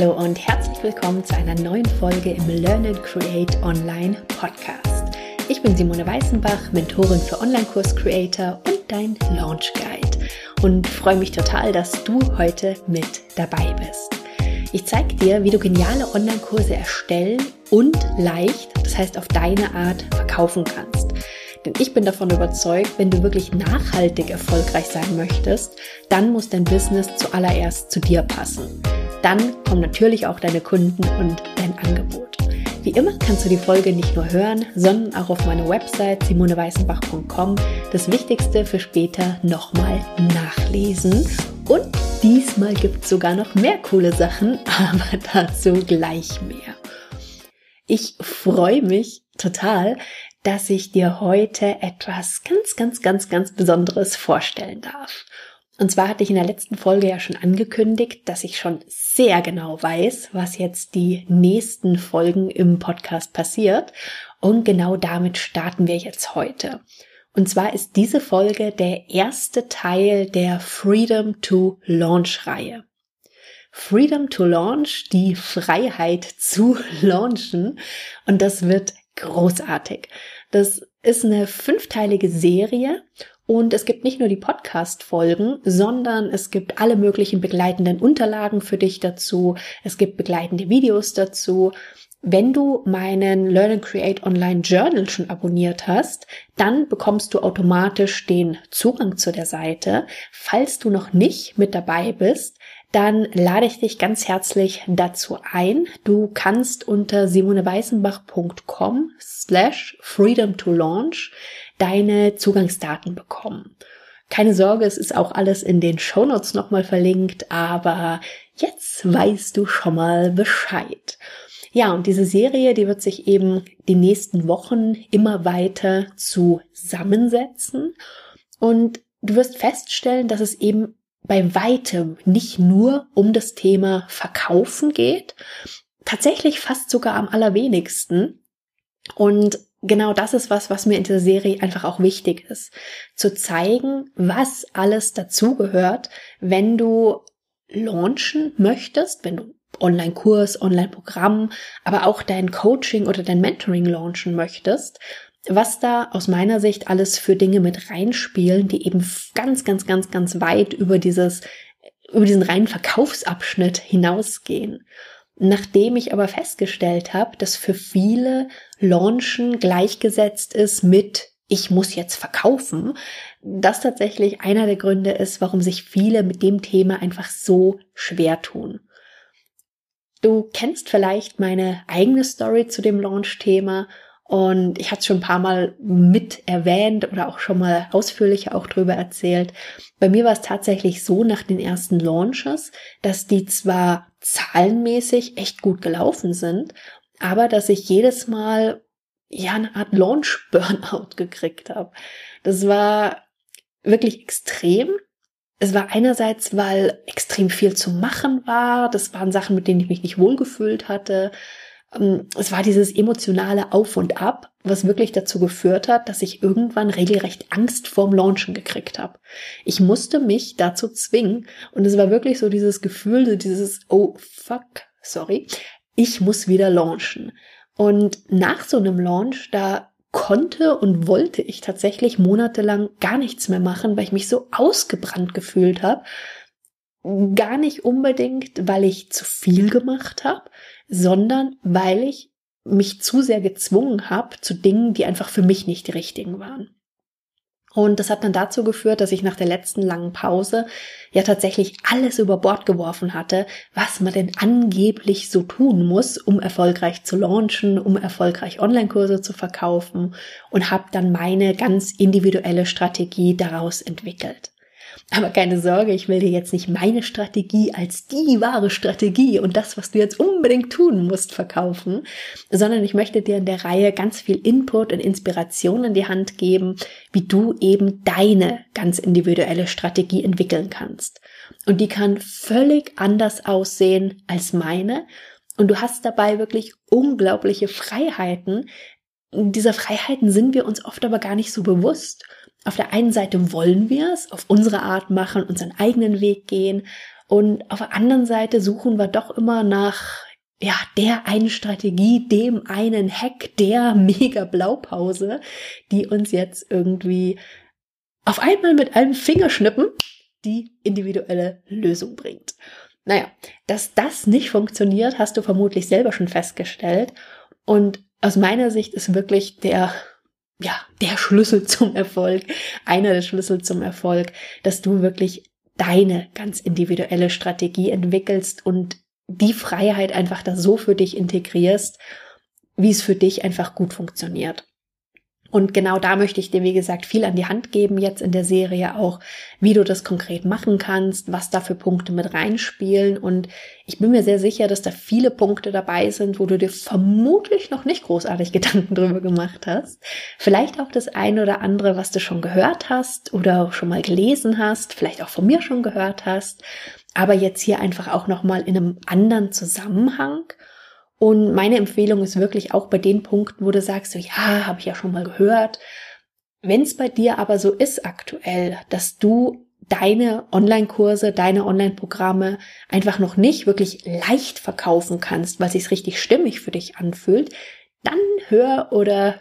Hallo und herzlich willkommen zu einer neuen Folge im Learn and Create Online Podcast. Ich bin Simone Weißenbach, Mentorin für Online-Kurs-Creator und dein Launch Guide und freue mich total, dass du heute mit dabei bist. Ich zeige dir, wie du geniale Online-Kurse erstellen und leicht, das heißt auf deine Art, verkaufen kannst. Denn ich bin davon überzeugt, wenn du wirklich nachhaltig erfolgreich sein möchtest, dann muss dein Business zuallererst zu dir passen. Dann kommen natürlich auch deine Kunden und dein Angebot. Wie immer kannst du die Folge nicht nur hören, sondern auch auf meiner Website simoneweißenbach.com das Wichtigste für später nochmal nachlesen. Und diesmal gibt es sogar noch mehr coole Sachen, aber dazu gleich mehr. Ich freue mich total, dass ich dir heute etwas ganz, ganz, ganz, ganz Besonderes vorstellen darf. Und zwar hatte ich in der letzten Folge ja schon angekündigt, dass ich schon sehr genau weiß, was jetzt die nächsten Folgen im Podcast passiert. Und genau damit starten wir jetzt heute. Und zwar ist diese Folge der erste Teil der Freedom to Launch Reihe. Freedom to Launch, die Freiheit zu launchen. Und das wird großartig. Das ist eine fünfteilige Serie und es gibt nicht nur die Podcast-Folgen, sondern es gibt alle möglichen begleitenden Unterlagen für dich dazu. Es gibt begleitende Videos dazu. Wenn du meinen Learn and Create Online Journal schon abonniert hast, dann bekommst du automatisch den Zugang zu der Seite. Falls du noch nicht mit dabei bist, dann lade ich dich ganz herzlich dazu ein. Du kannst unter simoneweißenbach.com slash freedom to launch deine Zugangsdaten bekommen. Keine Sorge, es ist auch alles in den Shownotes nochmal verlinkt, aber jetzt weißt du schon mal Bescheid. Ja, und diese Serie, die wird sich eben die nächsten Wochen immer weiter zusammensetzen und du wirst feststellen, dass es eben bei weitem nicht nur um das Thema Verkaufen geht, tatsächlich fast sogar am allerwenigsten. Und genau das ist was, was mir in dieser Serie einfach auch wichtig ist. Zu zeigen, was alles dazugehört, wenn du launchen möchtest, wenn du Online-Kurs, Online-Programm, aber auch dein Coaching oder dein Mentoring launchen möchtest, was da aus meiner Sicht alles für Dinge mit reinspielen, die eben ganz, ganz, ganz, ganz weit über dieses, über diesen reinen Verkaufsabschnitt hinausgehen. Nachdem ich aber festgestellt habe, dass für viele Launchen gleichgesetzt ist mit ich muss jetzt verkaufen, das tatsächlich einer der Gründe ist, warum sich viele mit dem Thema einfach so schwer tun. Du kennst vielleicht meine eigene Story zu dem Launch-Thema und ich hatte es schon ein paar Mal mit erwähnt oder auch schon mal ausführlicher auch drüber erzählt. Bei mir war es tatsächlich so nach den ersten Launches, dass die zwar zahlenmäßig echt gut gelaufen sind, aber dass ich jedes Mal ja eine Art Launch-Burnout gekriegt habe. Das war wirklich extrem. Es war einerseits, weil extrem viel zu machen war. Das waren Sachen, mit denen ich mich nicht wohlgefühlt hatte. Ähm, es war dieses emotionale Auf und Ab, was wirklich dazu geführt hat, dass ich irgendwann regelrecht Angst vorm Launchen gekriegt habe. Ich musste mich dazu zwingen und es war wirklich so dieses Gefühl, dieses Oh fuck, sorry, ich muss wieder launchen. Und nach so einem Launch, da konnte und wollte ich tatsächlich monatelang gar nichts mehr machen, weil ich mich so ausgebrannt gefühlt habe. Gar nicht unbedingt, weil ich zu viel gemacht habe, sondern weil ich mich zu sehr gezwungen habe zu Dingen, die einfach für mich nicht die richtigen waren. Und das hat dann dazu geführt, dass ich nach der letzten langen Pause ja tatsächlich alles über Bord geworfen hatte, was man denn angeblich so tun muss, um erfolgreich zu launchen, um erfolgreich Online-Kurse zu verkaufen und habe dann meine ganz individuelle Strategie daraus entwickelt. Aber keine Sorge, ich will dir jetzt nicht meine Strategie als die wahre Strategie und das, was du jetzt unbedingt tun musst, verkaufen, sondern ich möchte dir in der Reihe ganz viel Input und Inspiration in die Hand geben, wie du eben deine ganz individuelle Strategie entwickeln kannst. Und die kann völlig anders aussehen als meine. Und du hast dabei wirklich unglaubliche Freiheiten. Dieser Freiheiten sind wir uns oft aber gar nicht so bewusst. Auf der einen Seite wollen wir es auf unsere Art machen, unseren eigenen Weg gehen und auf der anderen Seite suchen wir doch immer nach ja, der einen Strategie, dem einen Hack, der mega Blaupause, die uns jetzt irgendwie auf einmal mit einem Fingerschnippen die individuelle Lösung bringt. Naja, dass das nicht funktioniert, hast du vermutlich selber schon festgestellt. Und aus meiner Sicht ist wirklich der, ja, der Schlüssel zum Erfolg, einer der Schlüssel zum Erfolg, dass du wirklich deine ganz individuelle Strategie entwickelst und die Freiheit einfach da so für dich integrierst, wie es für dich einfach gut funktioniert. Und genau da möchte ich dir, wie gesagt, viel an die Hand geben jetzt in der Serie auch, wie du das konkret machen kannst, was da für Punkte mit reinspielen. Und ich bin mir sehr sicher, dass da viele Punkte dabei sind, wo du dir vermutlich noch nicht großartig Gedanken drüber gemacht hast. Vielleicht auch das eine oder andere, was du schon gehört hast oder schon mal gelesen hast, vielleicht auch von mir schon gehört hast. Aber jetzt hier einfach auch nochmal in einem anderen Zusammenhang und meine Empfehlung ist wirklich auch bei den Punkten, wo du sagst, so, ja, habe ich ja schon mal gehört. Wenn es bei dir aber so ist aktuell, dass du deine Online-Kurse, deine Online-Programme einfach noch nicht wirklich leicht verkaufen kannst, weil sich richtig stimmig für dich anfühlt, dann hör oder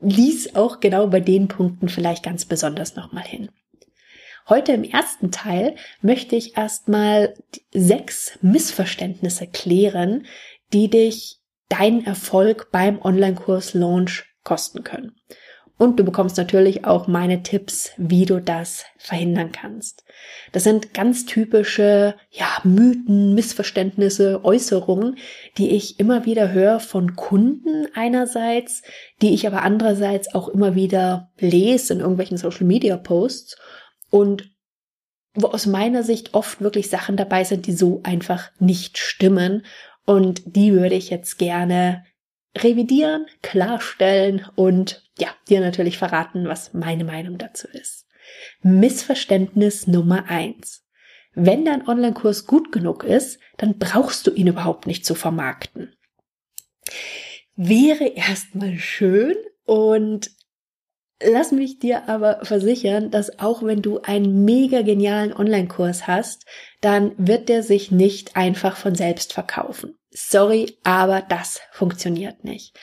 lies auch genau bei den Punkten vielleicht ganz besonders nochmal hin. Heute im ersten Teil möchte ich erstmal sechs Missverständnisse klären, die dich deinen Erfolg beim Online-Kurs Launch kosten können. Und du bekommst natürlich auch meine Tipps, wie du das verhindern kannst. Das sind ganz typische, ja, Mythen, Missverständnisse, Äußerungen, die ich immer wieder höre von Kunden einerseits, die ich aber andererseits auch immer wieder lese in irgendwelchen Social Media Posts und wo aus meiner Sicht oft wirklich Sachen dabei sind, die so einfach nicht stimmen und die würde ich jetzt gerne revidieren, klarstellen und ja, dir natürlich verraten, was meine Meinung dazu ist. Missverständnis Nummer eins: Wenn dein Online-Kurs gut genug ist, dann brauchst du ihn überhaupt nicht zu vermarkten. Wäre erstmal schön und Lass mich dir aber versichern, dass auch wenn du einen mega genialen Online-Kurs hast, dann wird der sich nicht einfach von selbst verkaufen. Sorry, aber das funktioniert nicht.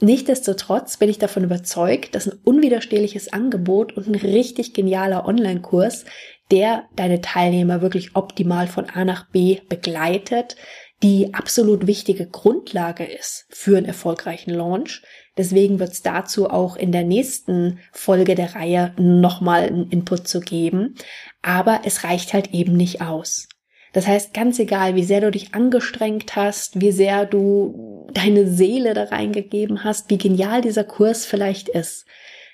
Nichtsdestotrotz bin ich davon überzeugt, dass ein unwiderstehliches Angebot und ein richtig genialer Online-Kurs, der deine Teilnehmer wirklich optimal von A nach B begleitet, die absolut wichtige Grundlage ist für einen erfolgreichen Launch. Deswegen wird es dazu auch in der nächsten Folge der Reihe nochmal einen Input zu geben. Aber es reicht halt eben nicht aus. Das heißt, ganz egal, wie sehr du dich angestrengt hast, wie sehr du deine Seele da reingegeben hast, wie genial dieser Kurs vielleicht ist.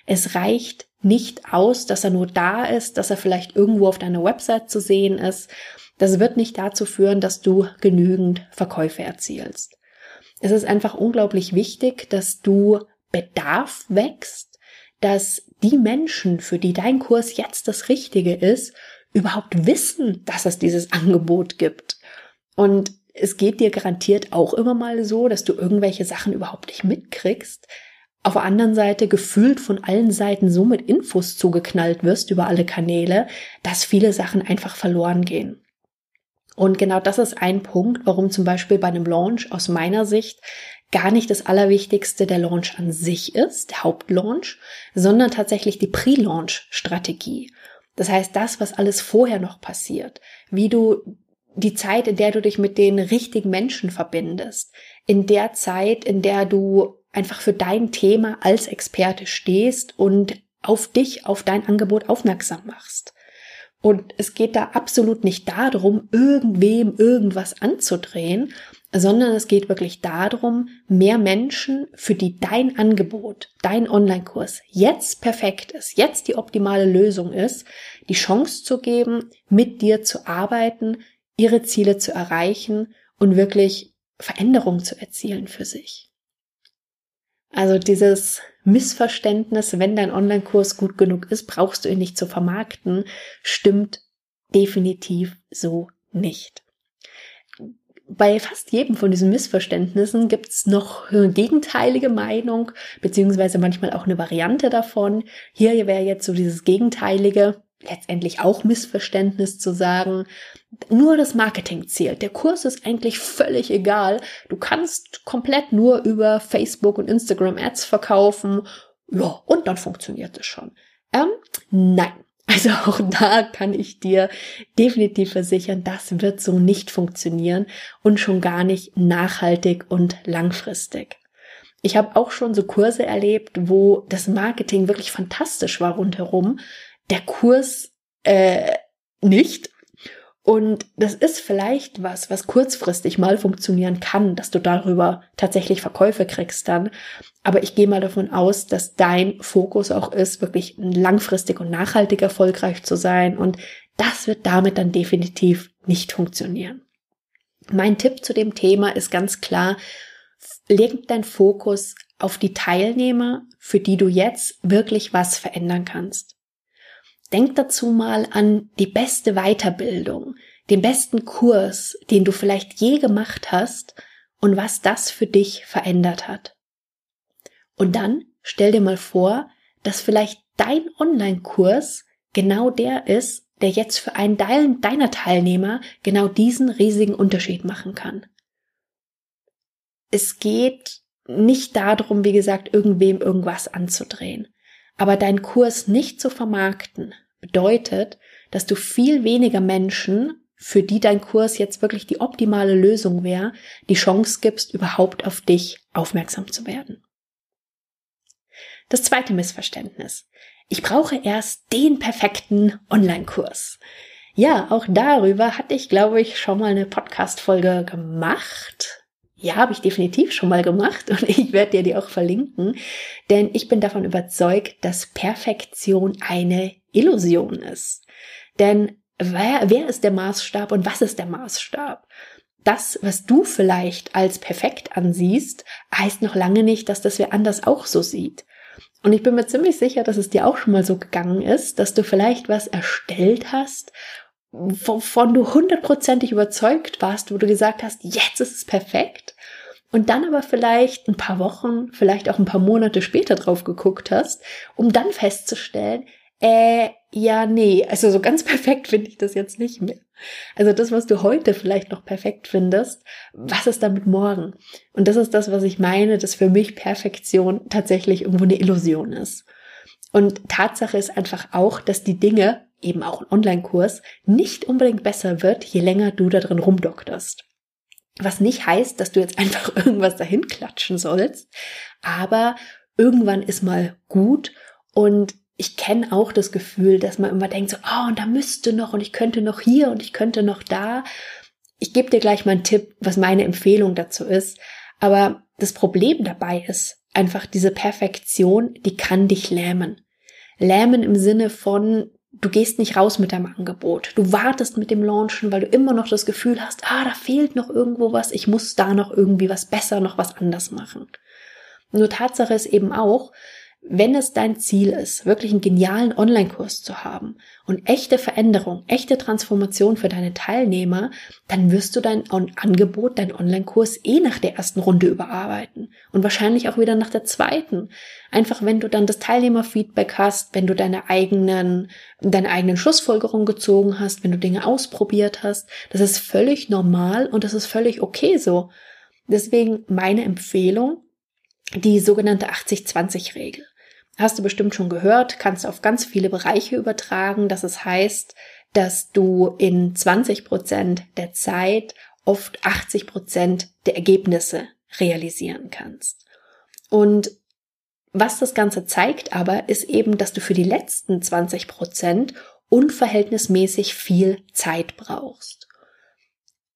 Es reicht nicht aus, dass er nur da ist, dass er vielleicht irgendwo auf deiner Website zu sehen ist. Das wird nicht dazu führen, dass du genügend Verkäufe erzielst. Es ist einfach unglaublich wichtig, dass du Bedarf wächst, dass die Menschen, für die dein Kurs jetzt das Richtige ist, überhaupt wissen, dass es dieses Angebot gibt. Und es geht dir garantiert auch immer mal so, dass du irgendwelche Sachen überhaupt nicht mitkriegst. Auf der anderen Seite gefühlt von allen Seiten so mit Infos zugeknallt wirst über alle Kanäle, dass viele Sachen einfach verloren gehen. Und genau das ist ein Punkt, warum zum Beispiel bei einem Launch aus meiner Sicht gar nicht das Allerwichtigste der Launch an sich ist, der Hauptlaunch, sondern tatsächlich die Pre-Launch-Strategie. Das heißt, das, was alles vorher noch passiert, wie du die Zeit, in der du dich mit den richtigen Menschen verbindest, in der Zeit, in der du einfach für dein Thema als Experte stehst und auf dich, auf dein Angebot aufmerksam machst. Und es geht da absolut nicht darum, irgendwem irgendwas anzudrehen, sondern es geht wirklich darum, mehr Menschen, für die dein Angebot, dein Online-Kurs jetzt perfekt ist, jetzt die optimale Lösung ist, die Chance zu geben, mit dir zu arbeiten, ihre Ziele zu erreichen und wirklich Veränderungen zu erzielen für sich. Also dieses Missverständnis, wenn dein Online-Kurs gut genug ist, brauchst du ihn nicht zu vermarkten, stimmt definitiv so nicht. bei fast jedem von diesen Missverständnissen gibt es noch gegenteilige Meinung, beziehungsweise manchmal auch eine Variante davon. Hier wäre jetzt so dieses gegenteilige, letztendlich auch Missverständnis zu sagen, nur das Marketing zählt. Der Kurs ist eigentlich völlig egal. Du kannst komplett nur über Facebook und Instagram Ads verkaufen. Ja, und dann funktioniert es schon. Ähm, nein. Also auch da kann ich dir definitiv versichern, das wird so nicht funktionieren und schon gar nicht nachhaltig und langfristig. Ich habe auch schon so Kurse erlebt, wo das Marketing wirklich fantastisch war rundherum, der Kurs äh, nicht. Und das ist vielleicht was, was kurzfristig mal funktionieren kann, dass du darüber tatsächlich Verkäufe kriegst dann. Aber ich gehe mal davon aus, dass dein Fokus auch ist, wirklich langfristig und nachhaltig erfolgreich zu sein. Und das wird damit dann definitiv nicht funktionieren. Mein Tipp zu dem Thema ist ganz klar, leg dein Fokus auf die Teilnehmer, für die du jetzt wirklich was verändern kannst. Denk dazu mal an die beste Weiterbildung, den besten Kurs, den du vielleicht je gemacht hast und was das für dich verändert hat. Und dann stell dir mal vor, dass vielleicht dein Online-Kurs genau der ist, der jetzt für einen deiner Teilnehmer genau diesen riesigen Unterschied machen kann. Es geht nicht darum, wie gesagt, irgendwem irgendwas anzudrehen. Aber deinen Kurs nicht zu vermarkten, bedeutet, dass du viel weniger Menschen, für die dein Kurs jetzt wirklich die optimale Lösung wäre, die Chance gibst, überhaupt auf dich aufmerksam zu werden. Das zweite Missverständnis. Ich brauche erst den perfekten Online-Kurs. Ja, auch darüber hatte ich, glaube ich, schon mal eine Podcast-Folge gemacht. Ja, habe ich definitiv schon mal gemacht und ich werde dir die auch verlinken, denn ich bin davon überzeugt, dass Perfektion eine Illusion ist. Denn wer, wer ist der Maßstab und was ist der Maßstab? Das, was du vielleicht als perfekt ansiehst, heißt noch lange nicht, dass das wer anders auch so sieht. Und ich bin mir ziemlich sicher, dass es dir auch schon mal so gegangen ist, dass du vielleicht was erstellt hast, wovon du hundertprozentig überzeugt warst, wo du gesagt hast, jetzt ist es perfekt. Und dann aber vielleicht ein paar Wochen, vielleicht auch ein paar Monate später drauf geguckt hast, um dann festzustellen, äh, ja, nee, also so ganz perfekt finde ich das jetzt nicht mehr. Also das, was du heute vielleicht noch perfekt findest, was ist damit morgen? Und das ist das, was ich meine, dass für mich Perfektion tatsächlich irgendwo eine Illusion ist. Und Tatsache ist einfach auch, dass die Dinge, eben auch ein Online-Kurs, nicht unbedingt besser wird, je länger du da drin rumdokterst. Was nicht heißt, dass du jetzt einfach irgendwas dahin klatschen sollst, aber irgendwann ist mal gut und ich kenne auch das Gefühl, dass man immer denkt so, oh, und da müsste noch und ich könnte noch hier und ich könnte noch da. Ich gebe dir gleich mal einen Tipp, was meine Empfehlung dazu ist. Aber das Problem dabei ist einfach diese Perfektion, die kann dich lähmen. Lähmen im Sinne von, du gehst nicht raus mit deinem Angebot. Du wartest mit dem Launchen, weil du immer noch das Gefühl hast, ah, da fehlt noch irgendwo was, ich muss da noch irgendwie was besser, noch was anders machen. Nur Tatsache ist eben auch, wenn es dein Ziel ist, wirklich einen genialen Online-Kurs zu haben und echte Veränderung, echte Transformation für deine Teilnehmer, dann wirst du dein Angebot, dein Online-Kurs eh nach der ersten Runde überarbeiten und wahrscheinlich auch wieder nach der zweiten. Einfach wenn du dann das Teilnehmerfeedback hast, wenn du deine eigenen, deine eigenen Schlussfolgerungen gezogen hast, wenn du Dinge ausprobiert hast, das ist völlig normal und das ist völlig okay so. Deswegen meine Empfehlung, die sogenannte 80-20-Regel hast du bestimmt schon gehört, kannst du auf ganz viele Bereiche übertragen. Das es heißt, dass du in 20 Prozent der Zeit oft 80 Prozent der Ergebnisse realisieren kannst. Und was das Ganze zeigt aber, ist eben, dass du für die letzten 20 Prozent unverhältnismäßig viel Zeit brauchst.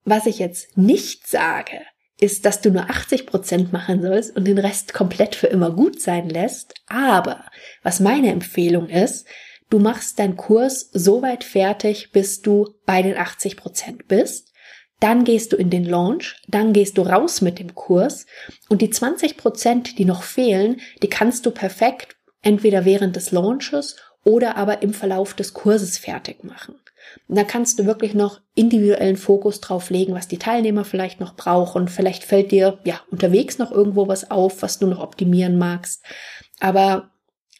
Was ich jetzt nicht sage, ist, dass du nur 80 Prozent machen sollst und den Rest komplett für immer gut sein lässt. Aber was meine Empfehlung ist, du machst deinen Kurs so weit fertig, bis du bei den 80 Prozent bist. Dann gehst du in den Launch, dann gehst du raus mit dem Kurs und die 20 Prozent, die noch fehlen, die kannst du perfekt entweder während des Launches oder aber im Verlauf des Kurses fertig machen. Und da kannst du wirklich noch individuellen Fokus drauf legen, was die Teilnehmer vielleicht noch brauchen. Vielleicht fällt dir ja unterwegs noch irgendwo was auf, was du noch optimieren magst. Aber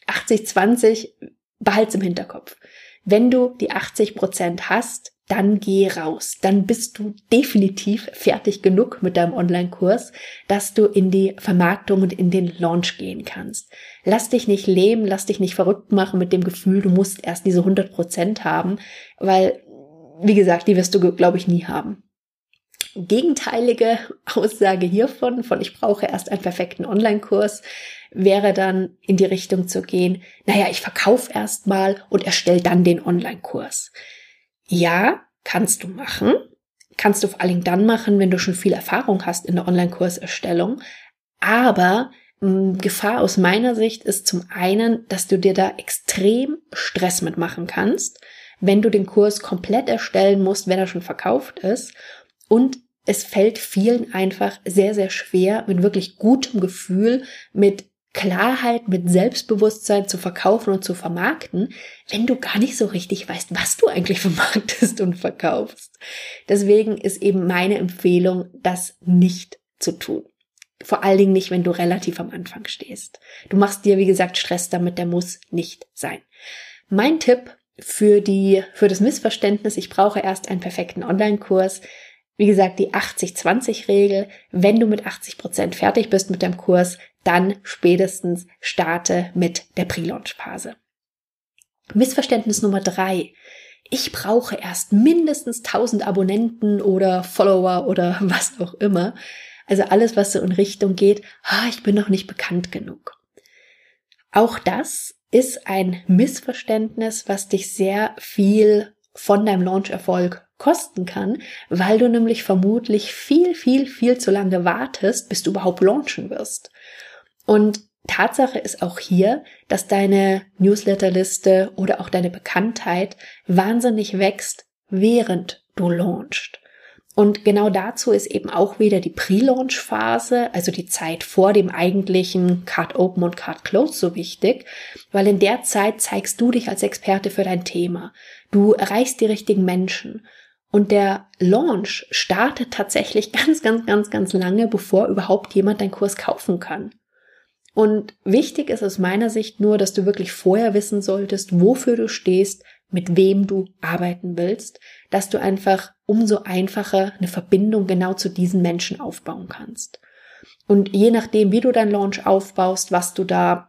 80-20 behalt's im Hinterkopf. Wenn du die 80 Prozent hast, dann geh raus. Dann bist du definitiv fertig genug mit deinem Online-Kurs, dass du in die Vermarktung und in den Launch gehen kannst. Lass dich nicht lähmen, lass dich nicht verrückt machen mit dem Gefühl, du musst erst diese 100 Prozent haben, weil, wie gesagt, die wirst du, glaube ich, nie haben. Gegenteilige Aussage hiervon, von ich brauche erst einen perfekten Online-Kurs, wäre dann in die Richtung zu gehen, naja, ich verkaufe erst mal und erstelle dann den Online-Kurs. Ja, kannst du machen. Kannst du vor allen Dingen dann machen, wenn du schon viel Erfahrung hast in der Online-Kurserstellung. Aber Gefahr aus meiner Sicht ist zum einen, dass du dir da extrem Stress mitmachen kannst, wenn du den Kurs komplett erstellen musst, wenn er schon verkauft ist. Und es fällt vielen einfach sehr, sehr schwer, mit wirklich gutem Gefühl, mit Klarheit, mit Selbstbewusstsein zu verkaufen und zu vermarkten, wenn du gar nicht so richtig weißt, was du eigentlich vermarktest und verkaufst. Deswegen ist eben meine Empfehlung, das nicht zu tun. Vor allen Dingen nicht, wenn du relativ am Anfang stehst. Du machst dir, wie gesagt, Stress damit, der muss nicht sein. Mein Tipp für die, für das Missverständnis, ich brauche erst einen perfekten Online-Kurs, wie gesagt, die 80-20-Regel. Wenn du mit 80 Prozent fertig bist mit deinem Kurs, dann spätestens starte mit der Pre-Launch-Phase. Missverständnis Nummer drei. Ich brauche erst mindestens 1000 Abonnenten oder Follower oder was auch immer. Also alles, was so in Richtung geht, ah, ich bin noch nicht bekannt genug. Auch das ist ein Missverständnis, was dich sehr viel von deinem Launch-Erfolg kosten kann, weil du nämlich vermutlich viel, viel, viel zu lange wartest, bis du überhaupt launchen wirst. Und Tatsache ist auch hier, dass deine Newsletterliste oder auch deine Bekanntheit wahnsinnig wächst, während du launchst. Und genau dazu ist eben auch wieder die Pre-Launch-Phase, also die Zeit vor dem eigentlichen Card Open und Card Close so wichtig, weil in der Zeit zeigst du dich als Experte für dein Thema. Du erreichst die richtigen Menschen. Und der Launch startet tatsächlich ganz, ganz, ganz, ganz lange, bevor überhaupt jemand deinen Kurs kaufen kann. Und wichtig ist aus meiner Sicht nur, dass du wirklich vorher wissen solltest, wofür du stehst, mit wem du arbeiten willst, dass du einfach umso einfacher eine Verbindung genau zu diesen Menschen aufbauen kannst. Und je nachdem, wie du dein Launch aufbaust, was du da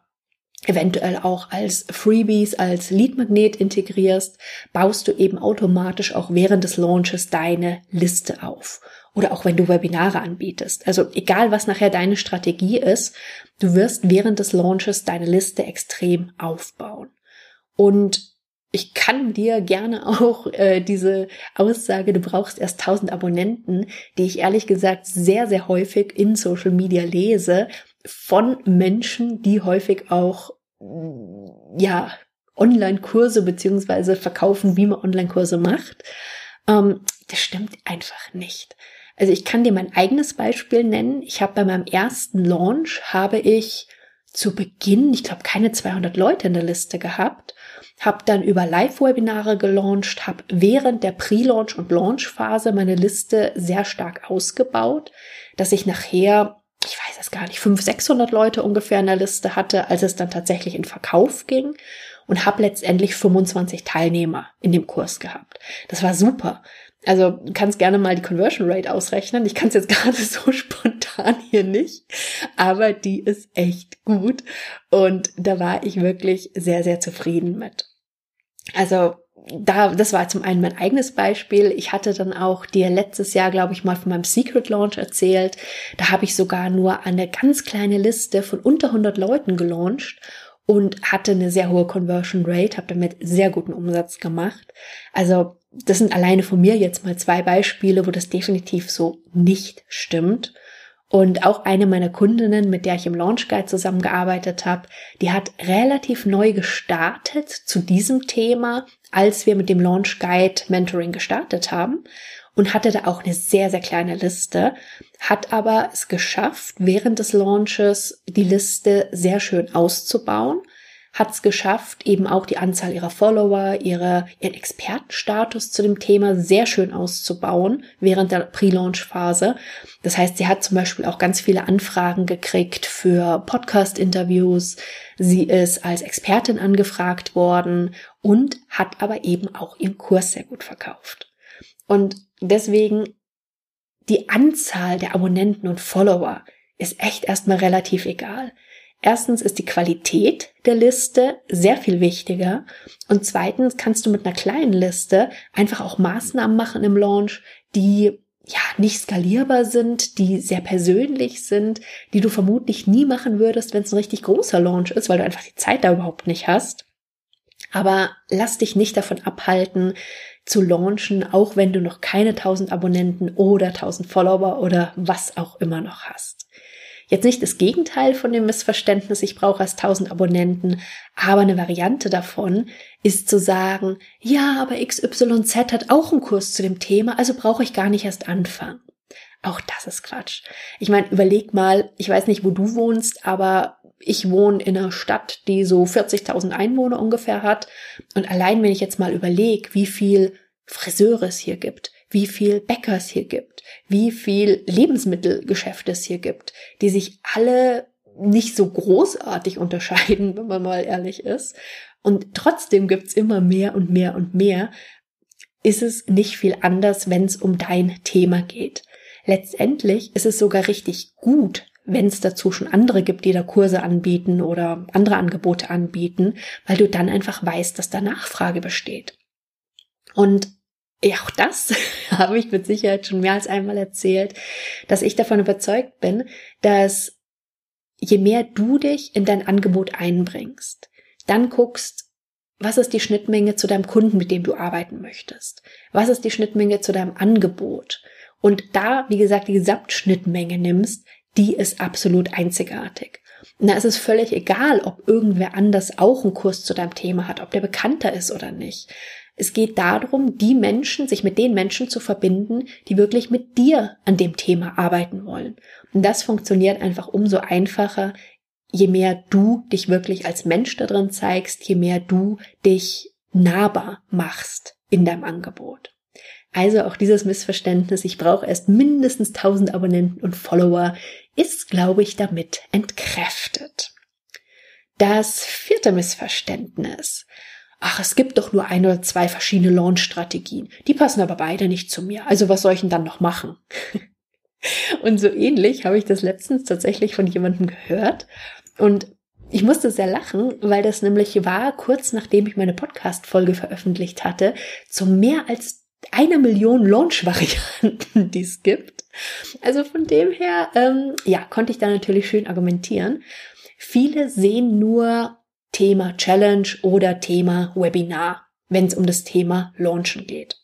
eventuell auch als Freebies, als Lead-Magnet integrierst, baust du eben automatisch auch während des Launches deine Liste auf. Oder auch wenn du Webinare anbietest. Also egal, was nachher deine Strategie ist, du wirst während des Launches deine Liste extrem aufbauen. Und ich kann dir gerne auch äh, diese Aussage, du brauchst erst 1000 Abonnenten, die ich ehrlich gesagt sehr, sehr häufig in Social Media lese, von Menschen, die häufig auch, ja, Online-Kurse beziehungsweise verkaufen, wie man Online-Kurse macht. Ähm, das stimmt einfach nicht. Also ich kann dir mein eigenes Beispiel nennen. Ich habe bei meinem ersten Launch habe ich zu Beginn, ich glaube, keine 200 Leute in der Liste gehabt, habe dann über Live-Webinare gelauncht, habe während der Pre-Launch und Launch-Phase meine Liste sehr stark ausgebaut, dass ich nachher ich weiß es gar nicht, 500, 600 Leute ungefähr in der Liste hatte, als es dann tatsächlich in Verkauf ging und habe letztendlich 25 Teilnehmer in dem Kurs gehabt. Das war super. Also du kannst gerne mal die Conversion Rate ausrechnen. Ich kann es jetzt gerade so spontan hier nicht, aber die ist echt gut und da war ich wirklich sehr, sehr zufrieden mit. Also da, das war zum einen mein eigenes Beispiel. Ich hatte dann auch dir letztes Jahr, glaube ich, mal von meinem Secret Launch erzählt. Da habe ich sogar nur eine ganz kleine Liste von unter 100 Leuten gelauncht und hatte eine sehr hohe Conversion Rate, habe damit sehr guten Umsatz gemacht. Also das sind alleine von mir jetzt mal zwei Beispiele, wo das definitiv so nicht stimmt. Und auch eine meiner Kundinnen, mit der ich im Launch Guide zusammengearbeitet habe, die hat relativ neu gestartet zu diesem Thema, als wir mit dem Launch Guide Mentoring gestartet haben und hatte da auch eine sehr, sehr kleine Liste, hat aber es geschafft, während des Launches die Liste sehr schön auszubauen, hat es geschafft, eben auch die Anzahl ihrer Follower, ihre, ihren Expertenstatus zu dem Thema sehr schön auszubauen während der Pre-Launch-Phase. Das heißt, sie hat zum Beispiel auch ganz viele Anfragen gekriegt für Podcast-Interviews. Sie ist als Expertin angefragt worden und hat aber eben auch ihren Kurs sehr gut verkauft. Und deswegen die Anzahl der Abonnenten und Follower ist echt erstmal relativ egal. Erstens ist die Qualität der Liste sehr viel wichtiger und zweitens kannst du mit einer kleinen Liste einfach auch Maßnahmen machen im Launch, die ja nicht skalierbar sind, die sehr persönlich sind, die du vermutlich nie machen würdest, wenn es ein richtig großer Launch ist, weil du einfach die Zeit da überhaupt nicht hast. Aber lass dich nicht davon abhalten, zu launchen, auch wenn du noch keine 1000 Abonnenten oder 1000 Follower oder was auch immer noch hast. Jetzt nicht das Gegenteil von dem Missverständnis, ich brauche erst 1000 Abonnenten, aber eine Variante davon ist zu sagen, ja, aber XYZ hat auch einen Kurs zu dem Thema, also brauche ich gar nicht erst anfangen. Auch das ist Quatsch. Ich meine, überleg mal, ich weiß nicht, wo du wohnst, aber ich wohne in einer Stadt, die so 40.000 Einwohner ungefähr hat. Und allein wenn ich jetzt mal überlege, wie viel Friseure es hier gibt, wie viel Bäcker es hier gibt, wie viel Lebensmittelgeschäfte es hier gibt, die sich alle nicht so großartig unterscheiden, wenn man mal ehrlich ist. Und trotzdem gibt's immer mehr und mehr und mehr. Ist es nicht viel anders, wenn es um dein Thema geht. Letztendlich ist es sogar richtig gut, wenn es dazu schon andere gibt, die da Kurse anbieten oder andere Angebote anbieten, weil du dann einfach weißt, dass da Nachfrage besteht. Und ja, auch das habe ich mit Sicherheit schon mehr als einmal erzählt, dass ich davon überzeugt bin, dass je mehr du dich in dein Angebot einbringst, dann guckst, was ist die Schnittmenge zu deinem Kunden, mit dem du arbeiten möchtest? Was ist die Schnittmenge zu deinem Angebot? Und da, wie gesagt, die Gesamtschnittmenge nimmst, die ist absolut einzigartig. Und da ist es völlig egal, ob irgendwer anders auch einen Kurs zu deinem Thema hat, ob der bekannter ist oder nicht. Es geht darum, die Menschen, sich mit den Menschen zu verbinden, die wirklich mit dir an dem Thema arbeiten wollen. Und das funktioniert einfach umso einfacher, je mehr du dich wirklich als Mensch da drin zeigst, je mehr du dich nahbar machst in deinem Angebot. Also auch dieses Missverständnis, ich brauche erst mindestens 1000 Abonnenten und Follower, ist, glaube ich, damit entkräftet. Das vierte Missverständnis ach, es gibt doch nur ein oder zwei verschiedene Launch-Strategien. Die passen aber beide nicht zu mir. Also was soll ich denn dann noch machen? und so ähnlich habe ich das letztens tatsächlich von jemandem gehört. Und ich musste sehr lachen, weil das nämlich war, kurz nachdem ich meine Podcast-Folge veröffentlicht hatte, zu mehr als einer Million Launch-Varianten, die es gibt. Also von dem her, ähm, ja, konnte ich da natürlich schön argumentieren. Viele sehen nur Thema Challenge oder Thema Webinar, wenn es um das Thema Launchen geht.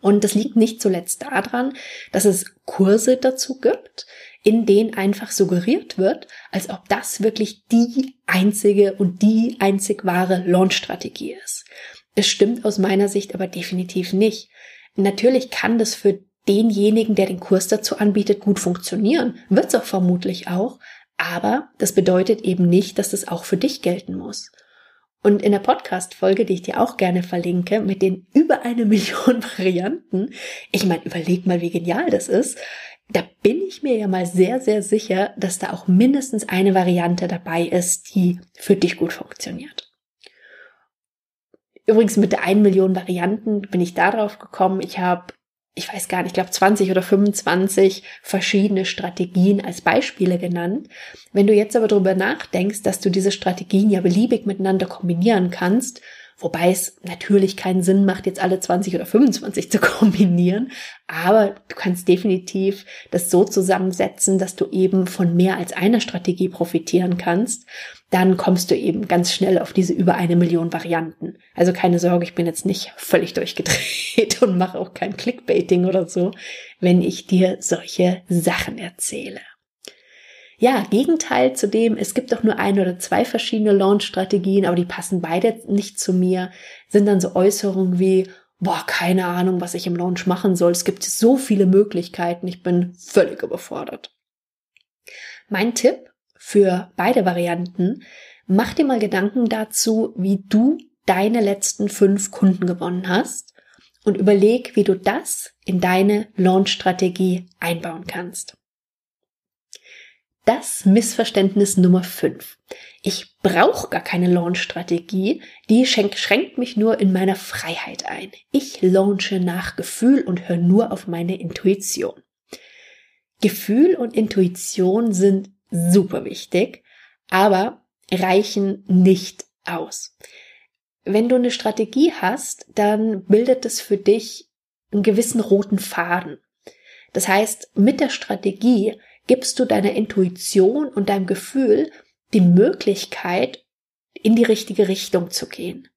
Und das liegt nicht zuletzt daran, dass es Kurse dazu gibt, in denen einfach suggeriert wird, als ob das wirklich die einzige und die einzig wahre Launch-Strategie ist. Es stimmt aus meiner Sicht aber definitiv nicht. Natürlich kann das für denjenigen, der den Kurs dazu anbietet, gut funktionieren. Wird es auch vermutlich auch. Aber das bedeutet eben nicht, dass das auch für dich gelten muss. Und in der Podcast-Folge, die ich dir auch gerne verlinke, mit den über eine Million Varianten, ich meine, überleg mal, wie genial das ist, da bin ich mir ja mal sehr, sehr sicher, dass da auch mindestens eine Variante dabei ist, die für dich gut funktioniert. Übrigens mit der 1 Million Varianten bin ich darauf gekommen. Ich habe ich weiß gar nicht, ich glaube 20 oder 25 verschiedene Strategien als Beispiele genannt. Wenn du jetzt aber darüber nachdenkst, dass du diese Strategien ja beliebig miteinander kombinieren kannst Wobei es natürlich keinen Sinn macht, jetzt alle 20 oder 25 zu kombinieren. Aber du kannst definitiv das so zusammensetzen, dass du eben von mehr als einer Strategie profitieren kannst. Dann kommst du eben ganz schnell auf diese über eine Million Varianten. Also keine Sorge, ich bin jetzt nicht völlig durchgedreht und mache auch kein Clickbaiting oder so, wenn ich dir solche Sachen erzähle. Ja, Gegenteil zu dem, es gibt doch nur ein oder zwei verschiedene Launch-Strategien, aber die passen beide nicht zu mir, sind dann so Äußerungen wie, boah, keine Ahnung, was ich im Launch machen soll. Es gibt so viele Möglichkeiten, ich bin völlig überfordert. Mein Tipp für beide Varianten mach dir mal Gedanken dazu, wie du deine letzten fünf Kunden gewonnen hast und überleg, wie du das in deine Launch-Strategie einbauen kannst. Das Missverständnis Nummer 5. Ich brauche gar keine Launch-Strategie, die schränkt mich nur in meiner Freiheit ein. Ich launche nach Gefühl und höre nur auf meine Intuition. Gefühl und Intuition sind super wichtig, aber reichen nicht aus. Wenn du eine Strategie hast, dann bildet es für dich einen gewissen roten Faden. Das heißt, mit der Strategie gibst du deiner Intuition und deinem Gefühl die Möglichkeit, in die richtige Richtung zu gehen.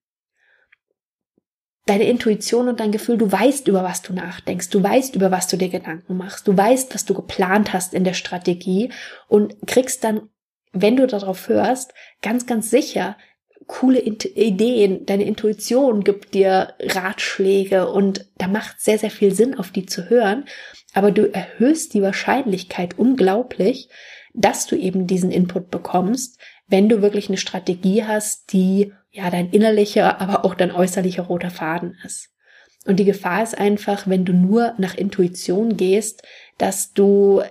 Deine Intuition und dein Gefühl, du weißt, über was du nachdenkst, du weißt, über was du dir Gedanken machst, du weißt, was du geplant hast in der Strategie und kriegst dann, wenn du darauf hörst, ganz, ganz sicher coole Ideen, deine Intuition gibt dir Ratschläge und da macht sehr, sehr viel Sinn, auf die zu hören aber du erhöhst die Wahrscheinlichkeit unglaublich, dass du eben diesen Input bekommst, wenn du wirklich eine Strategie hast, die ja dein innerlicher, aber auch dein äußerlicher roter Faden ist. Und die Gefahr ist einfach, wenn du nur nach Intuition gehst, dass du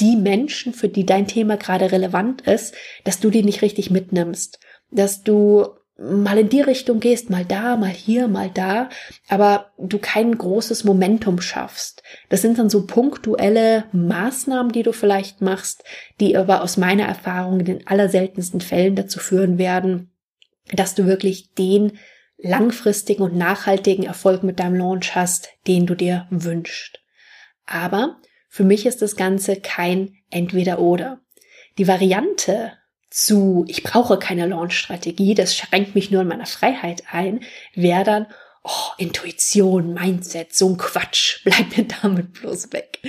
die Menschen, für die dein Thema gerade relevant ist, dass du die nicht richtig mitnimmst, dass du mal in die Richtung gehst, mal da, mal hier, mal da, aber du kein großes Momentum schaffst. Das sind dann so punktuelle Maßnahmen, die du vielleicht machst, die aber aus meiner Erfahrung in den allerseltensten Fällen dazu führen werden, dass du wirklich den langfristigen und nachhaltigen Erfolg mit deinem Launch hast, den du dir wünschst. Aber für mich ist das Ganze kein Entweder-Oder. Die Variante, zu, ich brauche keine Launch-Strategie, das schränkt mich nur in meiner Freiheit ein, wäre dann, oh, Intuition, Mindset, so ein Quatsch, bleib mir damit bloß weg.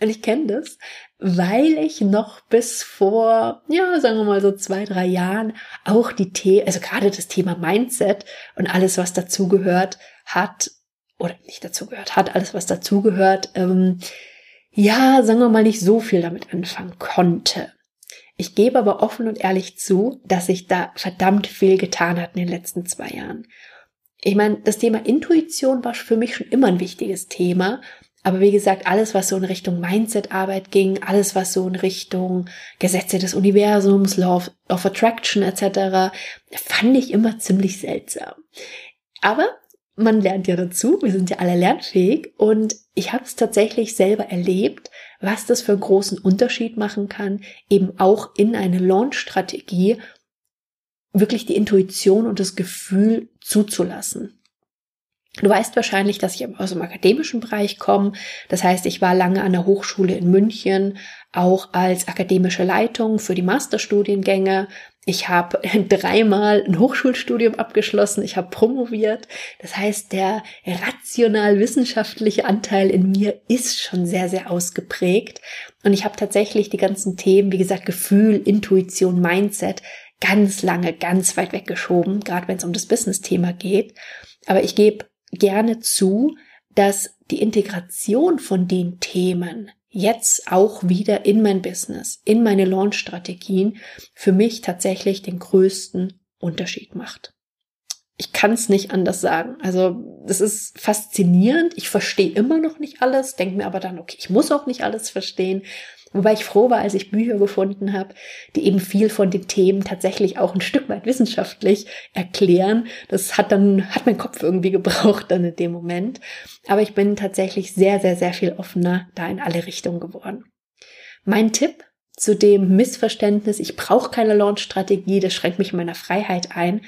Und ich kenne das, weil ich noch bis vor, ja, sagen wir mal so zwei, drei Jahren auch die Themen, also gerade das Thema Mindset und alles, was dazugehört, hat, oder nicht dazugehört, hat alles, was dazugehört, ähm, ja, sagen wir mal, nicht so viel damit anfangen konnte. Ich gebe aber offen und ehrlich zu, dass sich da verdammt viel getan hat in den letzten zwei Jahren. Ich meine, das Thema Intuition war für mich schon immer ein wichtiges Thema. Aber wie gesagt, alles, was so in Richtung Mindset-Arbeit ging, alles, was so in Richtung Gesetze des Universums, Law of, of Attraction etc., fand ich immer ziemlich seltsam. Aber man lernt ja dazu, wir sind ja alle lernfähig und ich habe es tatsächlich selber erlebt, was das für einen großen Unterschied machen kann, eben auch in eine Launch-Strategie wirklich die Intuition und das Gefühl zuzulassen. Du weißt wahrscheinlich, dass ich aus dem akademischen Bereich komme. Das heißt, ich war lange an der Hochschule in München, auch als akademische Leitung für die Masterstudiengänge. Ich habe dreimal ein Hochschulstudium abgeschlossen. Ich habe promoviert. Das heißt, der rational-wissenschaftliche Anteil in mir ist schon sehr, sehr ausgeprägt. Und ich habe tatsächlich die ganzen Themen, wie gesagt, Gefühl, Intuition, Mindset, ganz lange, ganz weit weggeschoben, gerade wenn es um das Business-Thema geht. Aber ich gebe gerne zu, dass die Integration von den Themen jetzt auch wieder in mein Business, in meine Launch-Strategien für mich tatsächlich den größten Unterschied macht. Ich kann es nicht anders sagen. Also das ist faszinierend. Ich verstehe immer noch nicht alles, denke mir aber dann, okay, ich muss auch nicht alles verstehen. Wobei ich froh war, als ich Bücher gefunden habe, die eben viel von den Themen tatsächlich auch ein Stück weit wissenschaftlich erklären. Das hat dann, hat mein Kopf irgendwie gebraucht dann in dem Moment. Aber ich bin tatsächlich sehr, sehr, sehr viel offener da in alle Richtungen geworden. Mein Tipp zu dem Missverständnis, ich brauche keine Launch-Strategie, das schränkt mich in meiner Freiheit ein.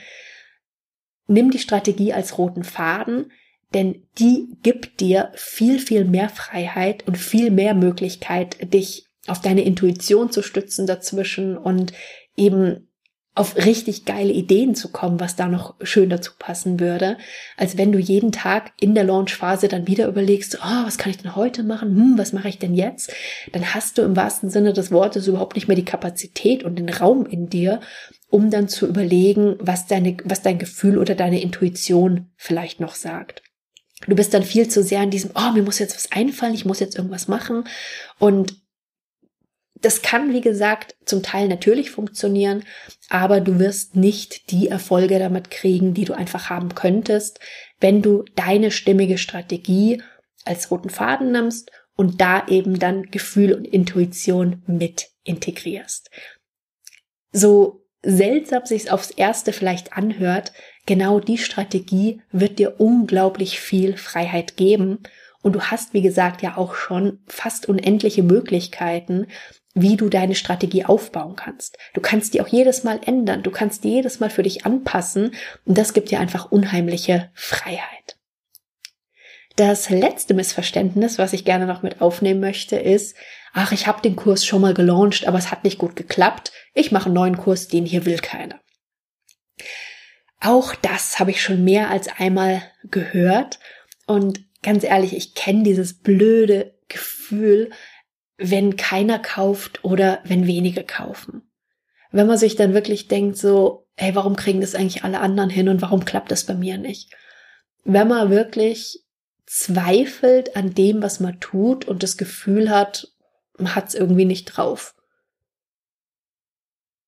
Nimm die Strategie als roten Faden, denn die gibt dir viel, viel mehr Freiheit und viel mehr Möglichkeit, dich auf deine Intuition zu stützen dazwischen und eben auf richtig geile Ideen zu kommen, was da noch schön dazu passen würde, als wenn du jeden Tag in der Launchphase dann wieder überlegst, oh, was kann ich denn heute machen? Hm, was mache ich denn jetzt? Dann hast du im wahrsten Sinne des Wortes überhaupt nicht mehr die Kapazität und den Raum in dir, um dann zu überlegen, was deine, was dein Gefühl oder deine Intuition vielleicht noch sagt. Du bist dann viel zu sehr in diesem, oh, mir muss jetzt was einfallen, ich muss jetzt irgendwas machen und das kann, wie gesagt, zum Teil natürlich funktionieren, aber du wirst nicht die Erfolge damit kriegen, die du einfach haben könntest, wenn du deine stimmige Strategie als roten Faden nimmst und da eben dann Gefühl und Intuition mit integrierst. So seltsam sich's aufs erste vielleicht anhört, genau die Strategie wird dir unglaublich viel Freiheit geben und du hast, wie gesagt, ja auch schon fast unendliche Möglichkeiten, wie du deine Strategie aufbauen kannst. Du kannst die auch jedes Mal ändern, du kannst die jedes Mal für dich anpassen und das gibt dir einfach unheimliche Freiheit. Das letzte Missverständnis, was ich gerne noch mit aufnehmen möchte, ist, ach, ich habe den Kurs schon mal gelauncht, aber es hat nicht gut geklappt. Ich mache einen neuen Kurs, den hier will keiner. Auch das habe ich schon mehr als einmal gehört und ganz ehrlich, ich kenne dieses blöde Gefühl, wenn keiner kauft oder wenn wenige kaufen. Wenn man sich dann wirklich denkt, so, hey, warum kriegen das eigentlich alle anderen hin und warum klappt das bei mir nicht? Wenn man wirklich zweifelt an dem, was man tut und das Gefühl hat, man hat es irgendwie nicht drauf.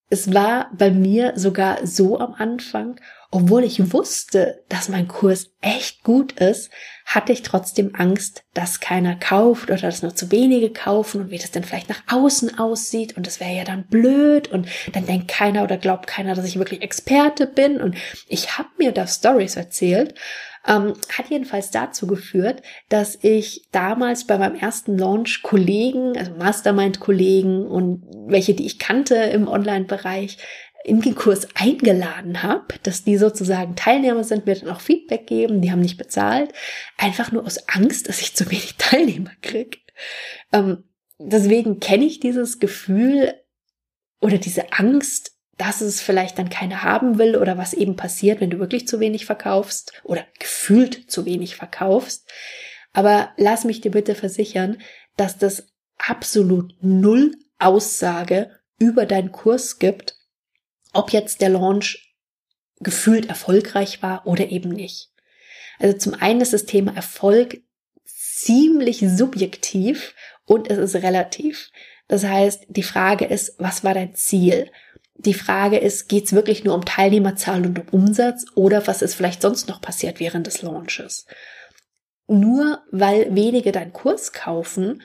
Es war bei mir sogar so am Anfang, obwohl ich wusste, dass mein Kurs echt gut ist, hatte ich trotzdem Angst, dass keiner kauft oder dass nur zu wenige kaufen und wie das denn vielleicht nach außen aussieht. Und das wäre ja dann blöd. Und dann denkt keiner oder glaubt keiner, dass ich wirklich Experte bin. Und ich habe mir da Stories erzählt, ähm, hat jedenfalls dazu geführt, dass ich damals bei meinem ersten Launch Kollegen, also Mastermind-Kollegen und welche, die ich kannte im Online-Bereich, in den Kurs eingeladen habe, dass die sozusagen Teilnehmer sind, mir dann auch Feedback geben, die haben nicht bezahlt, einfach nur aus Angst, dass ich zu wenig Teilnehmer krieg. Ähm, deswegen kenne ich dieses Gefühl oder diese Angst, dass es vielleicht dann keiner haben will oder was eben passiert, wenn du wirklich zu wenig verkaufst oder gefühlt zu wenig verkaufst. Aber lass mich dir bitte versichern, dass das absolut null Aussage über deinen Kurs gibt, ob jetzt der Launch gefühlt erfolgreich war oder eben nicht. Also zum einen ist das Thema Erfolg ziemlich subjektiv und es ist relativ. Das heißt, die Frage ist, was war dein Ziel? Die Frage ist, geht es wirklich nur um Teilnehmerzahlen und um Umsatz oder was ist vielleicht sonst noch passiert während des Launches? Nur weil wenige deinen Kurs kaufen,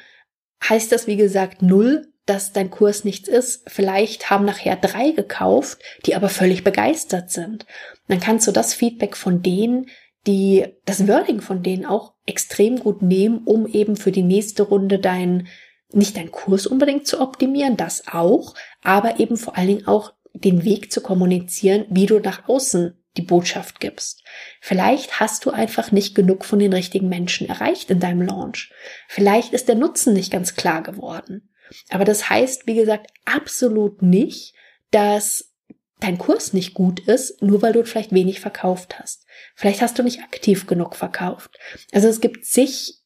heißt das, wie gesagt, null, dass dein Kurs nichts ist. Vielleicht haben nachher drei gekauft, die aber völlig begeistert sind. Dann kannst du das Feedback von denen, die, das Wording von denen auch extrem gut nehmen, um eben für die nächste Runde deinen, nicht deinen Kurs unbedingt zu optimieren, das auch, aber eben vor allen Dingen auch den Weg zu kommunizieren, wie du nach außen die Botschaft gibst. Vielleicht hast du einfach nicht genug von den richtigen Menschen erreicht in deinem Launch. Vielleicht ist der Nutzen nicht ganz klar geworden. Aber das heißt, wie gesagt, absolut nicht, dass dein Kurs nicht gut ist, nur weil du vielleicht wenig verkauft hast. Vielleicht hast du nicht aktiv genug verkauft. Also es gibt zig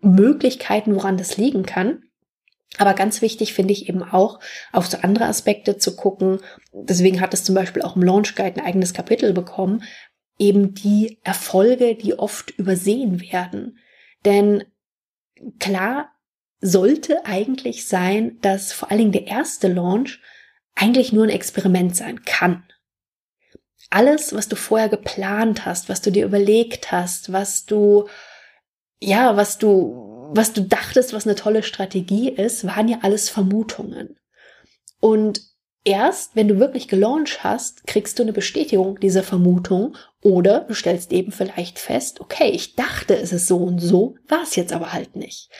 Möglichkeiten, woran das liegen kann. Aber ganz wichtig finde ich eben auch, auf so andere Aspekte zu gucken. Deswegen hat es zum Beispiel auch im Launch Guide ein eigenes Kapitel bekommen. Eben die Erfolge, die oft übersehen werden. Denn klar, sollte eigentlich sein, dass vor allen Dingen der erste Launch eigentlich nur ein Experiment sein kann. Alles, was du vorher geplant hast, was du dir überlegt hast, was du, ja, was du, was du dachtest, was eine tolle Strategie ist, waren ja alles Vermutungen. Und erst, wenn du wirklich gelauncht hast, kriegst du eine Bestätigung dieser Vermutung oder du stellst eben vielleicht fest, okay, ich dachte, es ist so und so, war es jetzt aber halt nicht.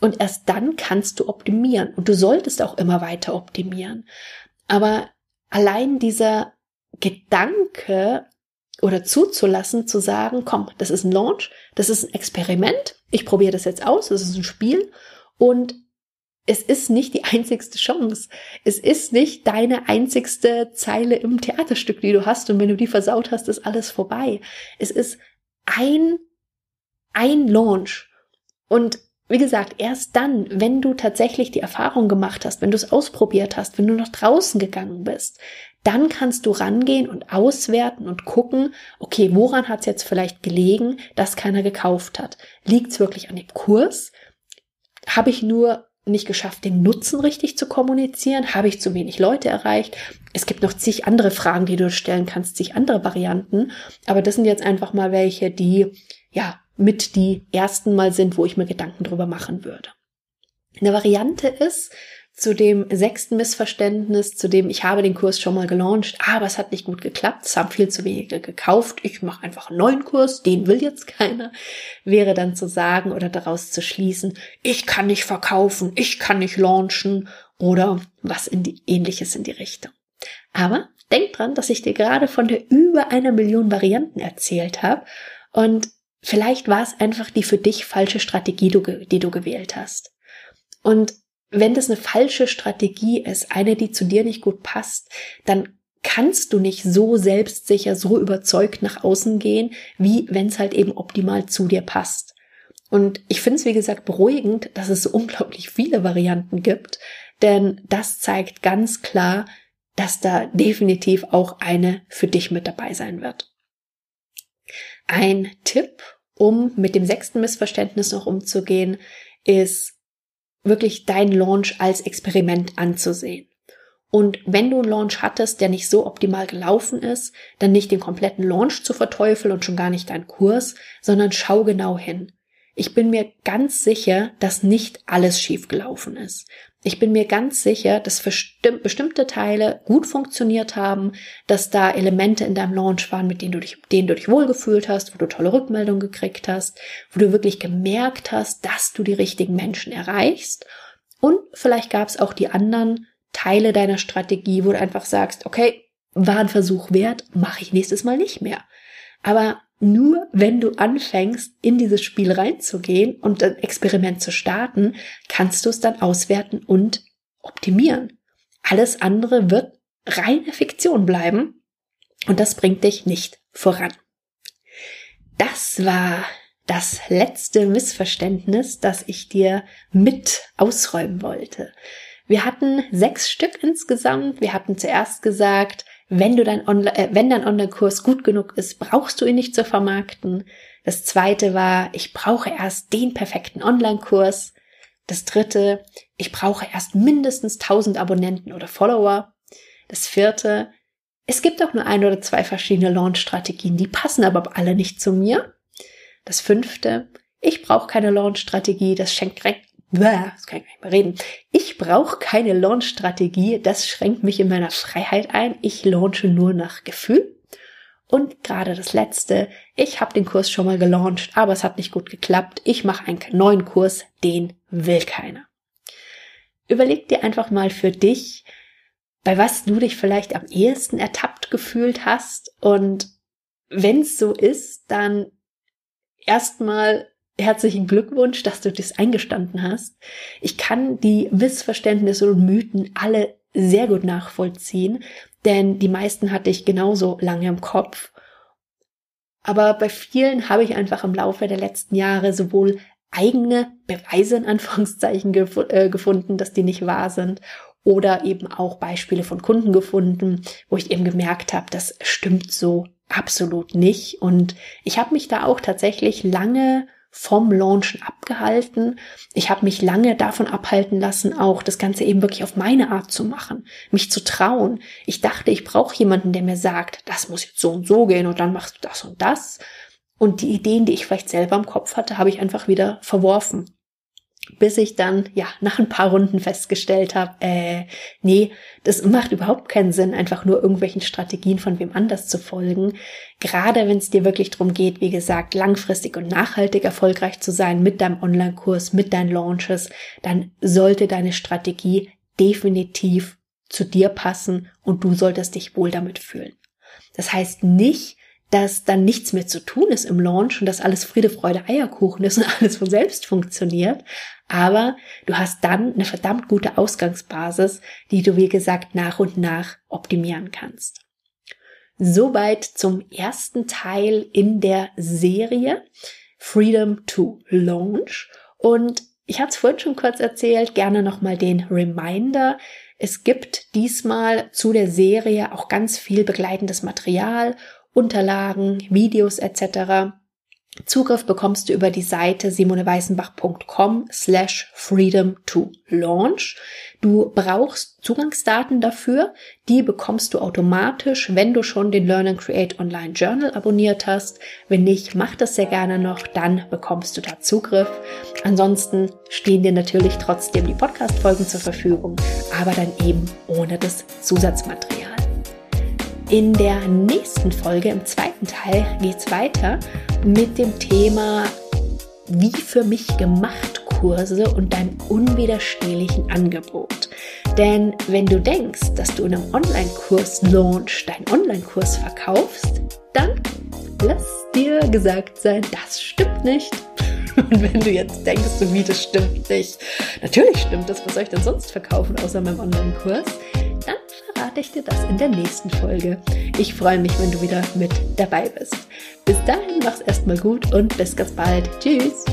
Und erst dann kannst du optimieren und du solltest auch immer weiter optimieren. Aber allein dieser Gedanke oder zuzulassen, zu sagen, komm, das ist ein Launch, das ist ein Experiment, ich probiere das jetzt aus, das ist ein Spiel und es ist nicht die einzigste Chance. Es ist nicht deine einzigste Zeile im Theaterstück, die du hast. Und wenn du die versaut hast, ist alles vorbei. Es ist ein, ein Launch. Und wie gesagt, erst dann, wenn du tatsächlich die Erfahrung gemacht hast, wenn du es ausprobiert hast, wenn du nach draußen gegangen bist, dann kannst du rangehen und auswerten und gucken, okay, woran hat es jetzt vielleicht gelegen, dass keiner gekauft hat? Liegt es wirklich an dem Kurs? Habe ich nur nicht geschafft, den Nutzen richtig zu kommunizieren? Habe ich zu wenig Leute erreicht? Es gibt noch zig andere Fragen, die du stellen kannst, zig andere Varianten. Aber das sind jetzt einfach mal welche, die, ja, mit die ersten Mal sind, wo ich mir Gedanken drüber machen würde. Eine Variante ist, zu dem sechsten Missverständnis, zu dem ich habe den Kurs schon mal gelauncht, aber es hat nicht gut geklappt, es haben viel zu wenige gekauft, ich mache einfach einen neuen Kurs, den will jetzt keiner, wäre dann zu sagen oder daraus zu schließen, ich kann nicht verkaufen, ich kann nicht launchen oder was in die ähnliches in die Richtung. Aber denk dran, dass ich dir gerade von der über einer Million Varianten erzählt habe und vielleicht war es einfach die für dich falsche Strategie, die du gewählt hast. Und wenn das eine falsche Strategie ist, eine, die zu dir nicht gut passt, dann kannst du nicht so selbstsicher, so überzeugt nach außen gehen, wie wenn es halt eben optimal zu dir passt. Und ich finde es, wie gesagt, beruhigend, dass es so unglaublich viele Varianten gibt, denn das zeigt ganz klar, dass da definitiv auch eine für dich mit dabei sein wird. Ein Tipp, um mit dem sechsten Missverständnis noch umzugehen, ist wirklich dein Launch als Experiment anzusehen. Und wenn du einen Launch hattest, der nicht so optimal gelaufen ist, dann nicht den kompletten Launch zu verteufeln und schon gar nicht deinen Kurs, sondern schau genau hin. Ich bin mir ganz sicher, dass nicht alles schief gelaufen ist. Ich bin mir ganz sicher, dass bestimmte Teile gut funktioniert haben, dass da Elemente in deinem Launch waren, mit denen du dich, denen du dich wohlgefühlt hast, wo du tolle Rückmeldungen gekriegt hast, wo du wirklich gemerkt hast, dass du die richtigen Menschen erreichst. Und vielleicht gab es auch die anderen Teile deiner Strategie, wo du einfach sagst, okay, war ein Versuch wert, mache ich nächstes Mal nicht mehr. Aber nur wenn du anfängst, in dieses Spiel reinzugehen und ein Experiment zu starten, kannst du es dann auswerten und optimieren. Alles andere wird reine Fiktion bleiben und das bringt dich nicht voran. Das war das letzte Missverständnis, das ich dir mit ausräumen wollte. Wir hatten sechs Stück insgesamt. Wir hatten zuerst gesagt, wenn du dein Online, äh, wenn dein Online-Kurs gut genug ist, brauchst du ihn nicht zu vermarkten. Das zweite war, ich brauche erst den perfekten Online-Kurs. Das dritte, ich brauche erst mindestens 1000 Abonnenten oder Follower. Das vierte, es gibt auch nur ein oder zwei verschiedene Launch-Strategien, die passen aber alle nicht zu mir. Das fünfte, ich brauche keine Launch-Strategie, das schenkt das kann ich nicht mehr reden. Ich brauche keine Launch-Strategie, das schränkt mich in meiner Freiheit ein. Ich launche nur nach Gefühl. Und gerade das letzte, ich habe den Kurs schon mal gelauncht, aber es hat nicht gut geklappt. Ich mache einen neuen Kurs, den will keiner. Überleg dir einfach mal für dich, bei was du dich vielleicht am ehesten ertappt gefühlt hast. Und wenn es so ist, dann erstmal herzlichen Glückwunsch, dass du das eingestanden hast. Ich kann die Missverständnisse und Mythen alle sehr gut nachvollziehen, denn die meisten hatte ich genauso lange im Kopf. Aber bei vielen habe ich einfach im Laufe der letzten Jahre sowohl eigene Beweise in Anführungszeichen gef äh, gefunden, dass die nicht wahr sind, oder eben auch Beispiele von Kunden gefunden, wo ich eben gemerkt habe, das stimmt so absolut nicht. Und ich habe mich da auch tatsächlich lange vom Launchen abgehalten. Ich habe mich lange davon abhalten lassen, auch das Ganze eben wirklich auf meine Art zu machen, mich zu trauen. Ich dachte, ich brauche jemanden, der mir sagt, das muss jetzt so und so gehen und dann machst du das und das. Und die Ideen, die ich vielleicht selber im Kopf hatte, habe ich einfach wieder verworfen bis ich dann ja nach ein paar Runden festgestellt habe, äh, nee, das macht überhaupt keinen Sinn, einfach nur irgendwelchen Strategien von wem anders zu folgen. Gerade wenn es dir wirklich darum geht, wie gesagt, langfristig und nachhaltig erfolgreich zu sein mit deinem Online-Kurs, mit deinen Launches, dann sollte deine Strategie definitiv zu dir passen und du solltest dich wohl damit fühlen. Das heißt nicht, dass dann nichts mehr zu tun ist im Launch und dass alles Friede, Freude, Eierkuchen ist und alles von selbst funktioniert. Aber du hast dann eine verdammt gute Ausgangsbasis, die du, wie gesagt, nach und nach optimieren kannst. Soweit zum ersten Teil in der Serie Freedom to Launch. Und ich hatte es vorhin schon kurz erzählt, gerne nochmal den Reminder. Es gibt diesmal zu der Serie auch ganz viel begleitendes Material, Unterlagen, Videos etc Zugriff bekommst du über die Seite simoneweißenbach.com slash freedom to launch. Du brauchst Zugangsdaten dafür. Die bekommst du automatisch, wenn du schon den Learn and Create Online Journal abonniert hast. Wenn nicht, mach das sehr gerne noch, dann bekommst du da Zugriff. Ansonsten stehen dir natürlich trotzdem die Podcast-Folgen zur Verfügung, aber dann eben ohne das Zusatzmaterial. In der nächsten Folge, im zweiten Teil, geht's weiter mit dem Thema Wie für mich gemacht Kurse und deinem unwiderstehlichen Angebot. Denn wenn du denkst, dass du in einem Online-Kurs-Launch deinen Online-Kurs verkaufst, dann lass dir gesagt sein, das stimmt nicht. Und wenn du jetzt denkst, so wie das stimmt nicht, natürlich stimmt das, was soll ich denn sonst verkaufen außer meinem Online-Kurs? Dann verrate ich dir das in der nächsten Folge. Ich freue mich, wenn du wieder mit dabei bist. Bis dahin, mach's erstmal gut und bis ganz bald. Tschüss!